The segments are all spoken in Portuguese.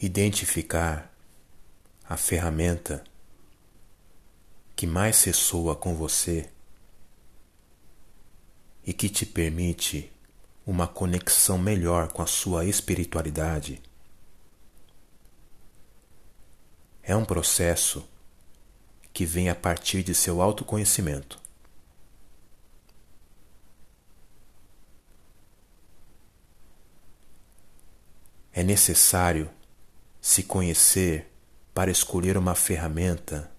identificar a ferramenta que mais ressoa com você e que te permite uma conexão melhor com a sua espiritualidade. É um processo que vem a partir de seu autoconhecimento. É necessário se conhecer para escolher uma ferramenta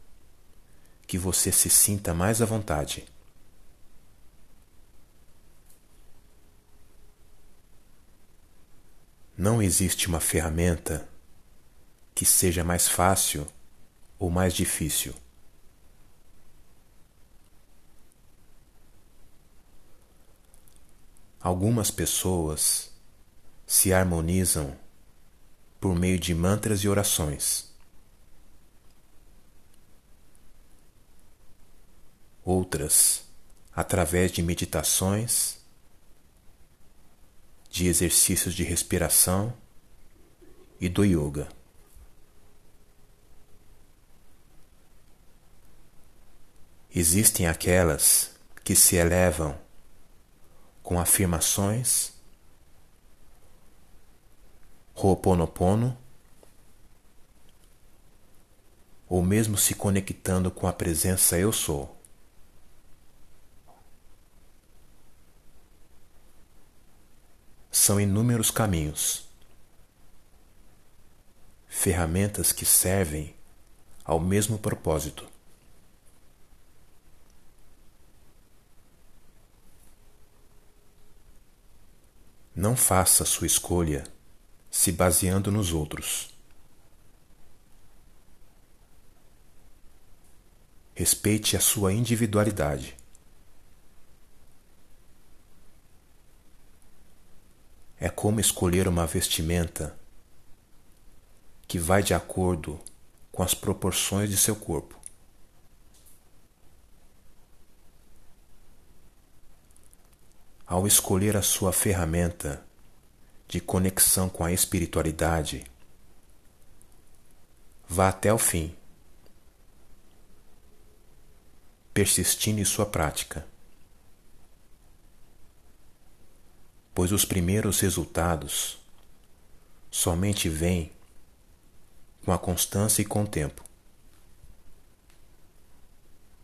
que você se sinta mais à vontade. Não existe uma ferramenta que seja mais fácil ou mais difícil. Algumas pessoas se harmonizam por meio de mantras e orações. Outras, através de meditações, de exercícios de respiração e do yoga. Existem aquelas que se elevam com afirmações, Ho'oponopono, ou mesmo se conectando com a presença Eu Sou. São inúmeros caminhos, ferramentas que servem ao mesmo propósito. Não faça sua escolha se baseando nos outros. Respeite a sua individualidade. É como escolher uma vestimenta que vai de acordo com as proporções de seu corpo. Ao escolher a sua ferramenta de conexão com a espiritualidade, vá até o fim, persistindo em sua prática, pois os primeiros resultados somente vêm com a constância e com o tempo.